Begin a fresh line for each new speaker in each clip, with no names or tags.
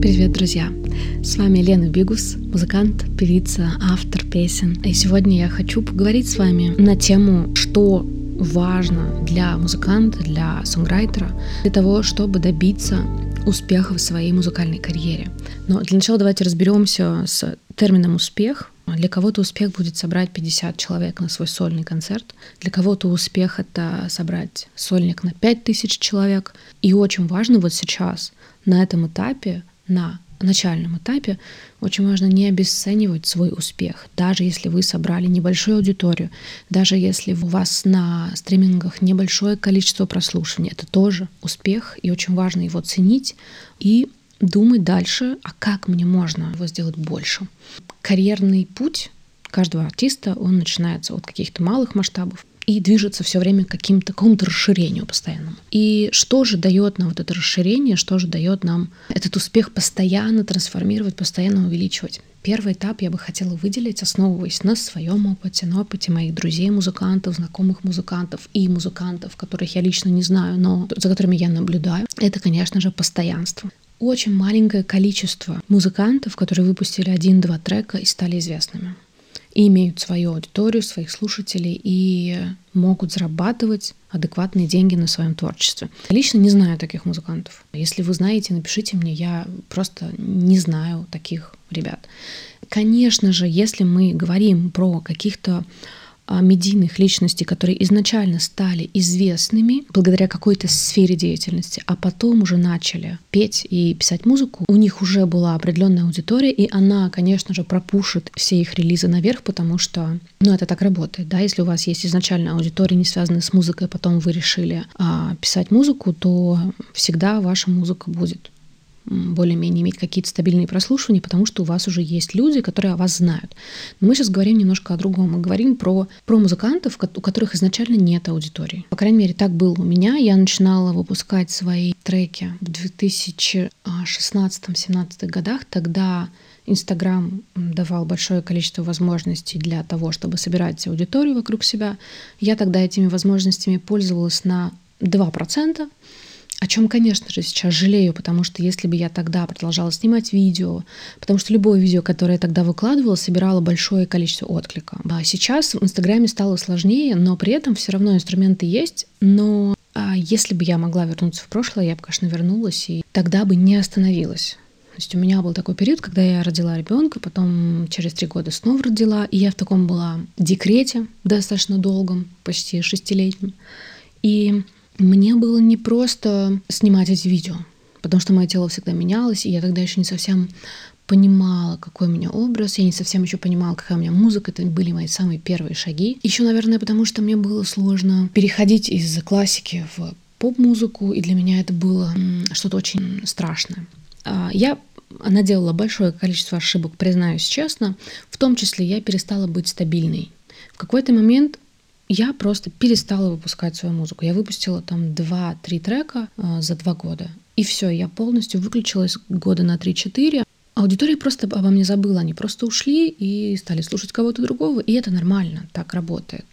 Привет, друзья! С вами Лена Бигус, музыкант, певица, автор песен. И сегодня я хочу поговорить с вами на тему, что важно для музыканта, для сонграйтера, для того, чтобы добиться успеха в своей музыкальной карьере. Но для начала давайте разберемся с термином «успех», для кого-то успех будет собрать 50 человек на свой сольный концерт. Для кого-то успех — это собрать сольник на 5000 человек. И очень важно вот сейчас, на этом этапе, на начальном этапе очень важно не обесценивать свой успех. Даже если вы собрали небольшую аудиторию, даже если у вас на стримингах небольшое количество прослушиваний, это тоже успех, и очень важно его ценить и думать дальше, а как мне можно его сделать больше. Карьерный путь каждого артиста, он начинается от каких-то малых масштабов, и движется все время к каким-то, какому-то расширению постоянному. И что же дает нам вот это расширение, что же дает нам этот успех постоянно трансформировать, постоянно увеличивать? Первый этап я бы хотела выделить, основываясь на своем опыте, на опыте моих друзей, музыкантов, знакомых музыкантов и музыкантов, которых я лично не знаю, но за которыми я наблюдаю. Это, конечно же, постоянство. Очень маленькое количество музыкантов, которые выпустили один-два трека и стали известными имеют свою аудиторию, своих слушателей и могут зарабатывать адекватные деньги на своем творчестве. Лично не знаю таких музыкантов. Если вы знаете, напишите мне, я просто не знаю таких ребят. Конечно же, если мы говорим про каких-то медийных личностей, которые изначально стали известными благодаря какой-то сфере деятельности, а потом уже начали петь и писать музыку, у них уже была определенная аудитория, и она, конечно же, пропушит все их релизы наверх, потому что, ну, это так работает, да, если у вас есть изначально аудитория, не связанная с музыкой, а потом вы решили а, писать музыку, то всегда ваша музыка будет более-менее иметь какие-то стабильные прослушивания, потому что у вас уже есть люди, которые о вас знают. Но мы сейчас говорим немножко о другом. Мы говорим про, про музыкантов, у которых изначально нет аудитории. По крайней мере, так было у меня. Я начинала выпускать свои треки в 2016-2017 годах. Тогда Инстаграм давал большое количество возможностей для того, чтобы собирать аудиторию вокруг себя. Я тогда этими возможностями пользовалась на 2%. О чем, конечно же, сейчас жалею, потому что если бы я тогда продолжала снимать видео, потому что любое видео, которое я тогда выкладывала, собирало большое количество отклика. А сейчас в Инстаграме стало сложнее, но при этом все равно инструменты есть, но а если бы я могла вернуться в прошлое, я бы, конечно, вернулась, и тогда бы не остановилась. То есть у меня был такой период, когда я родила ребенка, потом через три года снова родила, и я в таком была декрете достаточно долгом, почти шестилетнем. И мне было не просто снимать эти видео, потому что мое тело всегда менялось, и я тогда еще не совсем понимала, какой у меня образ, я не совсем еще понимала, какая у меня музыка, это были мои самые первые шаги. Еще, наверное, потому что мне было сложно переходить из классики в поп-музыку, и для меня это было что-то очень страшное. А, я она делала большое количество ошибок, признаюсь честно. В том числе я перестала быть стабильной. В какой-то момент я просто перестала выпускать свою музыку. Я выпустила там 2-3 трека э, за два года. И все, я полностью выключилась года на 3-4. Аудитория просто обо мне забыла, они просто ушли и стали слушать кого-то другого, и это нормально, так работает.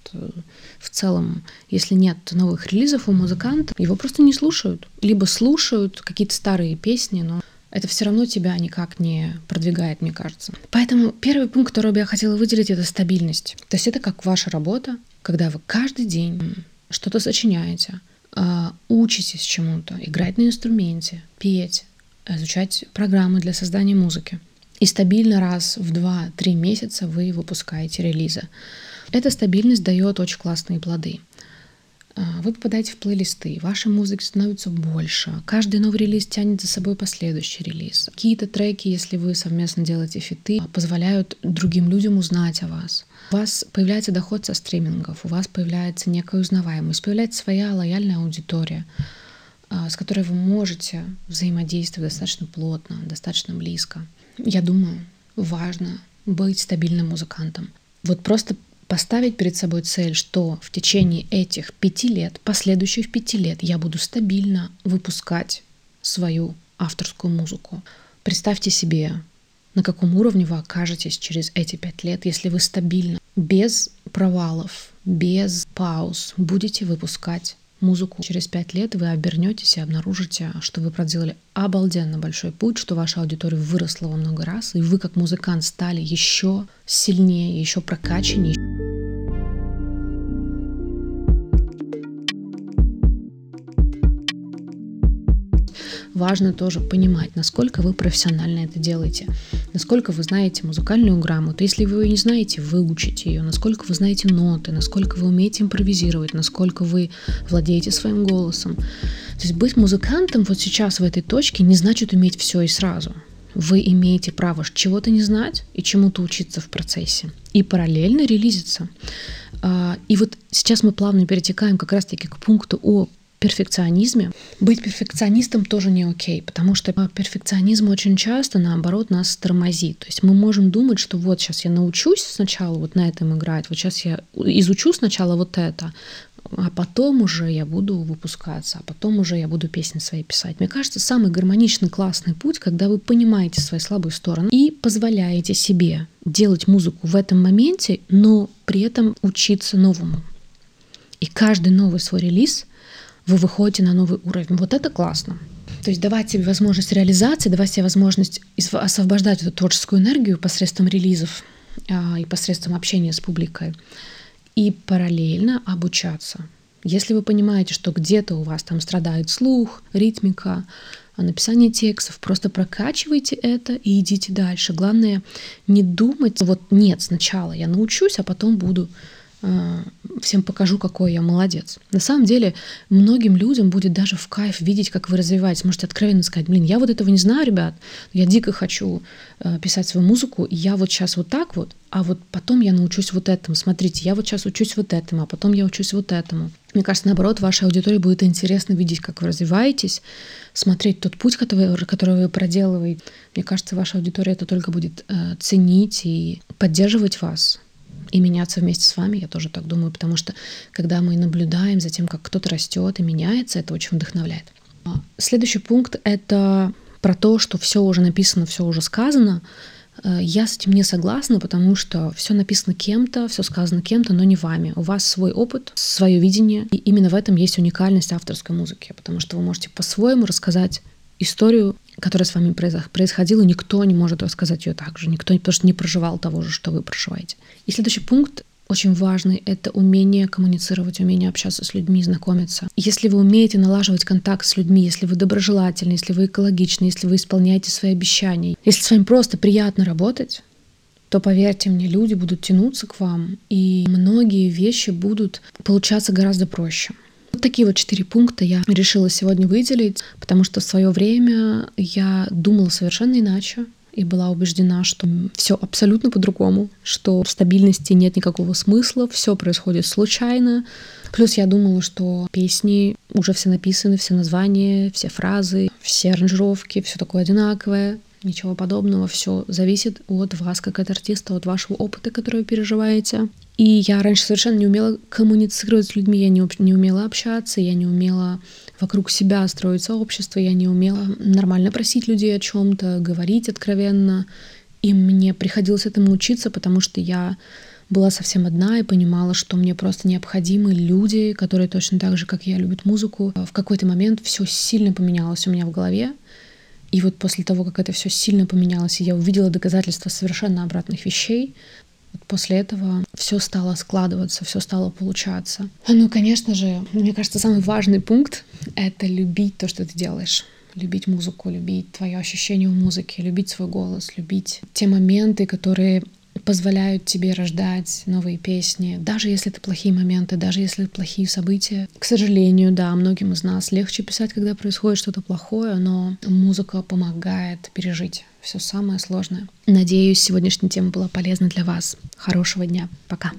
В целом, если нет новых релизов у музыканта, его просто не слушают. Либо слушают какие-то старые песни, но это все равно тебя никак не продвигает, мне кажется. Поэтому первый пункт, который бы я хотела выделить, это стабильность. То есть это как ваша работа, когда вы каждый день что-то сочиняете, а, учитесь чему-то, играть на инструменте, петь, изучать программы для создания музыки. И стабильно раз в 2-3 месяца вы выпускаете релизы. Эта стабильность дает очень классные плоды. А, вы попадаете в плейлисты, вашей музыки становится больше. Каждый новый релиз тянет за собой последующий релиз. Какие-то треки, если вы совместно делаете фиты, позволяют другим людям узнать о вас. У вас появляется доход со стримингов, у вас появляется некая узнаваемость, появляется своя лояльная аудитория, а, с которой вы можете взаимодействовать достаточно плотно, достаточно близко. Я думаю, важно быть стабильным музыкантом. Вот просто поставить перед собой цель, что в течение этих пяти лет, последующих пяти лет, я буду стабильно выпускать свою авторскую музыку. Представьте себе, на каком уровне вы окажетесь через эти пять лет, если вы стабильно, без провалов, без пауз будете выпускать музыку через пять лет вы обернетесь и обнаружите, что вы проделали обалденно большой путь, что ваша аудитория выросла во много раз, и вы как музыкант стали еще сильнее, еще прокачаннее. Важно тоже понимать, насколько вы профессионально это делаете, насколько вы знаете музыкальную грамоту. Если вы ее не знаете, выучите ее, насколько вы знаете ноты, насколько вы умеете импровизировать, насколько вы владеете своим голосом. То есть быть музыкантом вот сейчас в этой точке не значит уметь все и сразу. Вы имеете право чего-то не знать и чему-то учиться в процессе. И параллельно релизиться. А, и вот сейчас мы плавно перетекаем как раз-таки к пункту о перфекционизме. Быть перфекционистом тоже не окей, потому что перфекционизм очень часто, наоборот, нас тормозит. То есть мы можем думать, что вот сейчас я научусь сначала вот на этом играть, вот сейчас я изучу сначала вот это, а потом уже я буду выпускаться, а потом уже я буду песни свои писать. Мне кажется, самый гармоничный, классный путь, когда вы понимаете свои слабые стороны и позволяете себе делать музыку в этом моменте, но при этом учиться новому. И каждый новый свой релиз — вы выходите на новый уровень. Вот это классно. То есть давать себе возможность реализации, давать себе возможность освобождать эту творческую энергию посредством релизов а, и посредством общения с публикой. И параллельно обучаться. Если вы понимаете, что где-то у вас там страдает слух, ритмика, а, написание текстов, просто прокачивайте это и идите дальше. Главное не думать, вот нет, сначала я научусь, а потом буду всем покажу, какой я молодец. На самом деле, многим людям будет даже в кайф видеть, как вы развиваетесь. Можете откровенно сказать, блин, я вот этого не знаю, ребят, я дико хочу э, писать свою музыку, я вот сейчас вот так вот, а вот потом я научусь вот этому. Смотрите, я вот сейчас учусь вот этому, а потом я учусь вот этому. Мне кажется, наоборот, вашей аудитории будет интересно видеть, как вы развиваетесь, смотреть тот путь, который, который вы проделываете. Мне кажется, ваша аудитория это только будет э, ценить и поддерживать вас и меняться вместе с вами, я тоже так думаю, потому что когда мы наблюдаем за тем, как кто-то растет и меняется, это очень вдохновляет. А, следующий пункт — это про то, что все уже написано, все уже сказано. Э, я с этим не согласна, потому что все написано кем-то, все сказано кем-то, но не вами. У вас свой опыт, свое видение, и именно в этом есть уникальность авторской музыки, потому что вы можете по-своему рассказать историю, которая с вами происходила, никто не может рассказать ее так же, никто потому что не проживал того же, что вы проживаете. И следующий пункт очень важный — это умение коммуницировать, умение общаться с людьми, знакомиться. Если вы умеете налаживать контакт с людьми, если вы доброжелательны, если вы экологичны, если вы исполняете свои обещания, если с вами просто приятно работать, то поверьте мне, люди будут тянуться к вам, и многие вещи будут получаться гораздо проще. Такие вот четыре пункта я решила сегодня выделить, потому что в свое время я думала совершенно иначе и была убеждена, что все абсолютно по-другому, что в стабильности нет никакого смысла, все происходит случайно. Плюс я думала, что песни уже все написаны, все названия, все фразы, все аранжировки, все такое одинаковое. Ничего подобного, все зависит от вас как от артиста, от вашего опыта, который вы переживаете. И я раньше совершенно не умела коммуницировать с людьми, я не, не умела общаться, я не умела вокруг себя строить сообщество, я не умела нормально просить людей о чем-то, говорить откровенно. И мне приходилось этому учиться, потому что я была совсем одна и понимала, что мне просто необходимы люди, которые точно так же, как я, любят музыку. В какой-то момент все сильно поменялось у меня в голове. И вот после того, как это все сильно поменялось, и я увидела доказательства совершенно обратных вещей, После этого все стало складываться, все стало получаться. Ну, конечно же, мне кажется, самый важный пункт — это любить то, что ты делаешь любить музыку, любить твое ощущение в музыке, любить свой голос, любить те моменты, которые позволяют тебе рождать новые песни, даже если это плохие моменты, даже если это плохие события. К сожалению, да, многим из нас легче писать, когда происходит что-то плохое, но музыка помогает пережить все самое сложное. Надеюсь, сегодняшняя тема была полезна для вас. Хорошего дня. Пока.